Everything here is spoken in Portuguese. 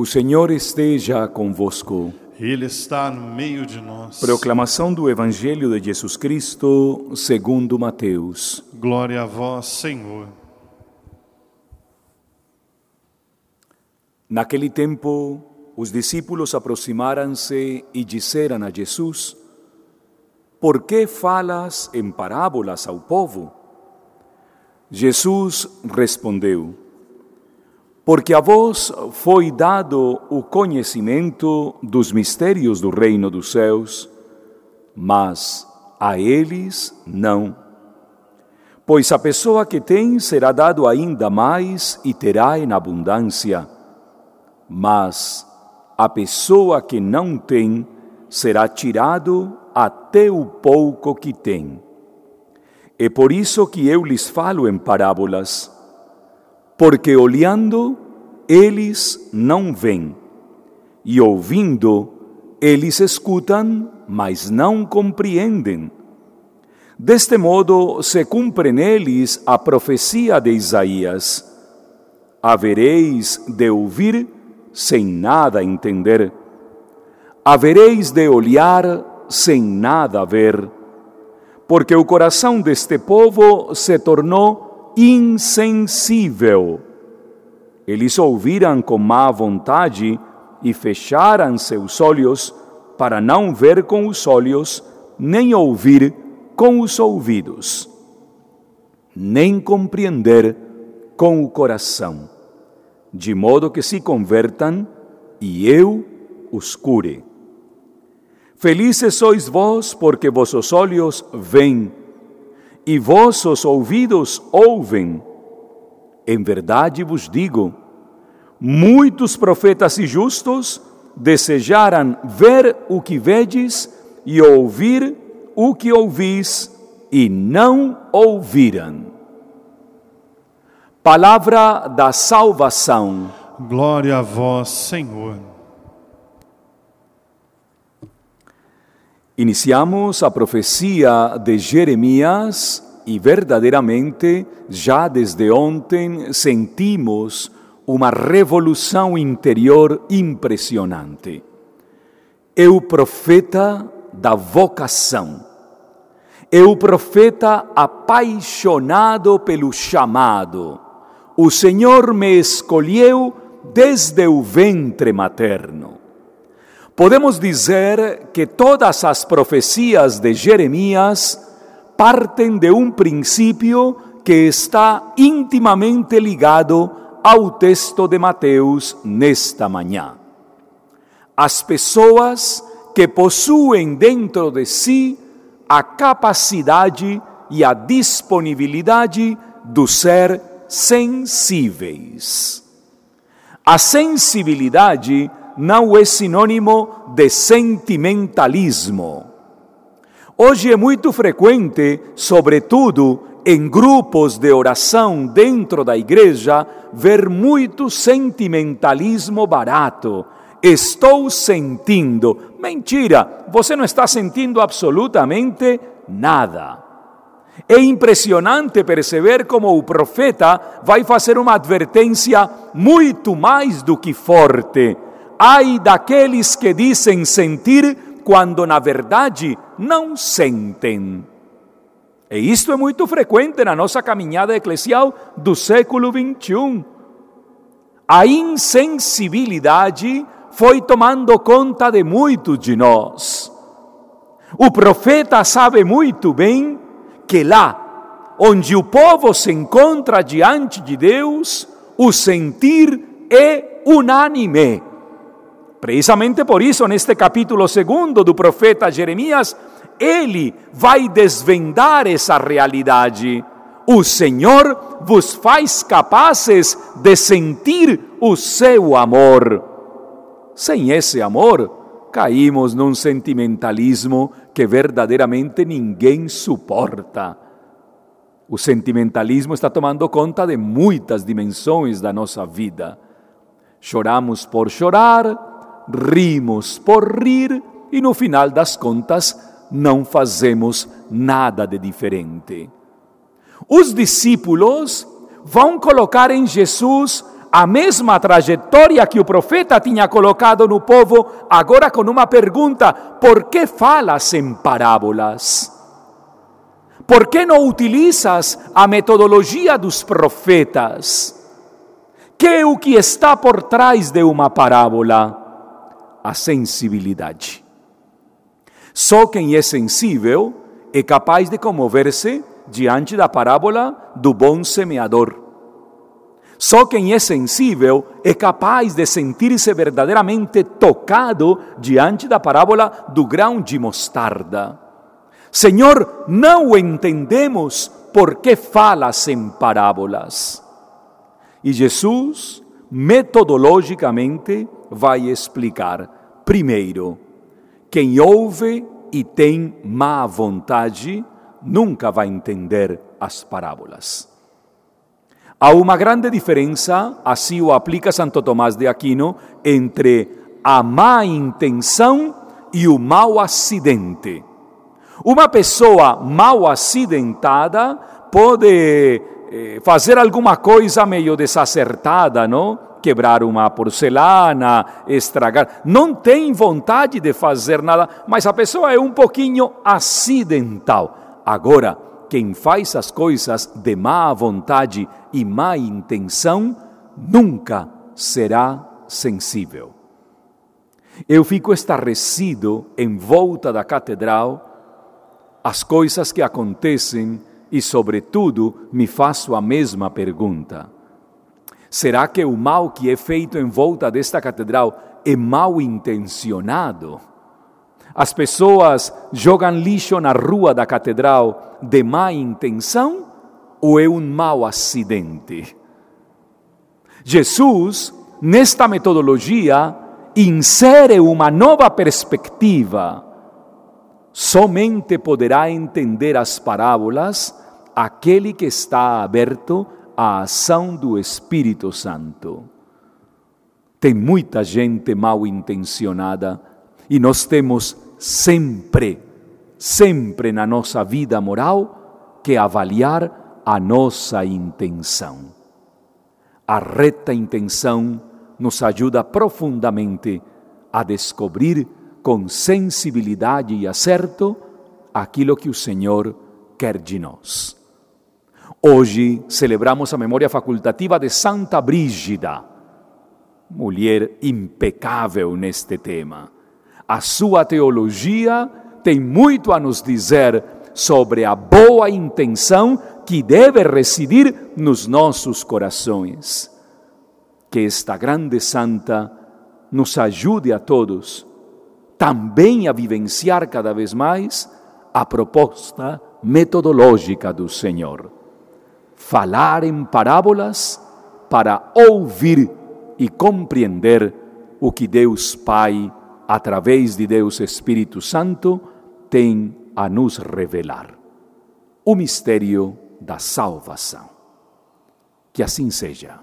O Senhor esteja convosco. Ele está no meio de nós. Proclamação do Evangelho de Jesus Cristo, segundo Mateus. Glória a vós, Senhor. Naquele tempo, os discípulos aproximaram-se e disseram a Jesus: Por que falas em parábolas ao povo? Jesus respondeu: Porque a vós foi dado o conhecimento dos mistérios do reino dos céus, mas a eles não. Pois a pessoa que tem será dado ainda mais e terá em abundância, mas a pessoa que não tem será tirado até o pouco que tem. É por isso que eu lhes falo em parábolas, porque olhando eles não veem, e ouvindo eles escutam, mas não compreendem. Deste modo se cumpre neles a profecia de Isaías: havereis de ouvir sem nada entender, havereis de olhar sem nada ver porque o coração deste povo se tornou insensível. Eles ouviram com má vontade e fecharam seus olhos para não ver com os olhos, nem ouvir com os ouvidos, nem compreender com o coração, de modo que se convertam e eu os cure. Felizes sois vós, porque vossos olhos veem e vossos ouvidos ouvem. Em verdade vos digo: muitos profetas e justos desejaram ver o que vedes e ouvir o que ouvis, e não ouviram. Palavra da salvação. Glória a vós, Senhor. Iniciamos a profecia de Jeremias e verdadeiramente já desde ontem sentimos uma revolução interior impressionante. É o profeta da vocação. É o profeta apaixonado pelo chamado. O Senhor me escolheu desde o ventre materno. Podemos dizer que todas as profecias de Jeremias partem de um princípio que está intimamente ligado ao texto de Mateus nesta manhã. As pessoas que possuem dentro de si a capacidade e a disponibilidade do ser sensíveis. A sensibilidade não é sinônimo de sentimentalismo. Hoje é muito frequente, sobretudo em grupos de oração dentro da igreja, ver muito sentimentalismo barato. Estou sentindo. Mentira, você não está sentindo absolutamente nada. É impressionante perceber como o profeta vai fazer uma advertência muito mais do que forte ai daqueles que dizem sentir quando na verdade não sentem. E isto é muito frequente na nossa caminhada eclesial do século XXI. A insensibilidade foi tomando conta de muitos de nós. O profeta sabe muito bem que lá, onde o povo se encontra diante de Deus, o sentir é unânime. Precisamente por isso, neste capítulo segundo do profeta Jeremias, ele vai desvendar essa realidade. O Senhor vos faz capazes de sentir o seu amor. Sem esse amor, caímos num sentimentalismo que verdadeiramente ninguém suporta. O sentimentalismo está tomando conta de muitas dimensões da nossa vida. Choramos por chorar, rimos por rir e no final das contas não fazemos nada de diferente. Os discípulos vão colocar em Jesus a mesma trajetória que o profeta tinha colocado no povo, agora com uma pergunta: por que falas em parábolas? Por que não utilizas a metodologia dos profetas? Que é o que está por trás de uma parábola? A sensibilidade. Só quem é sensível é capaz de comover-se diante da parábola do bom semeador. Só quem é sensível é capaz de sentir-se verdadeiramente tocado diante da parábola do grão de mostarda. Senhor, não entendemos por que falas em parábolas. E Jesus, metodologicamente, vai explicar. Primeiro, quem ouve e tem má vontade nunca vai entender as parábolas. Há uma grande diferença, assim o aplica Santo Tomás de Aquino, entre a má intenção e o mau acidente. Uma pessoa mal acidentada pode eh, fazer alguma coisa meio desacertada, não? Quebrar uma porcelana, estragar. Não tem vontade de fazer nada, mas a pessoa é um pouquinho acidental. Agora, quem faz as coisas de má vontade e má intenção nunca será sensível. Eu fico estarrecido em volta da catedral as coisas que acontecem e, sobretudo, me faço a mesma pergunta: será que o mal que é feito em volta desta catedral é mal intencionado? As pessoas jogam lixo na rua da catedral de má intenção ou é um mau acidente? Jesus, nesta metodologia, insere uma nova perspectiva. Somente poderá entender as parábolas aquele que está aberto à ação do Espírito Santo. Tem muita gente mal intencionada e nós temos sempre, sempre na nossa vida moral que avaliar a nossa intenção. A reta intenção nos ajuda profundamente a descobrir com sensibilidade e acerto aquilo que o Senhor quer de nós. Hoje celebramos a memória facultativa de Santa Brígida, mulher impecável neste tema a sua teologia tem muito a nos dizer sobre a boa intenção que deve residir nos nossos corações. Que esta grande santa nos ajude a todos também a vivenciar cada vez mais a proposta metodológica do Senhor. Falar em parábolas para ouvir e compreender o que Deus Pai através de Deus Espírito Santo, tem a nos revelar o mistério da salvação. Que assim seja.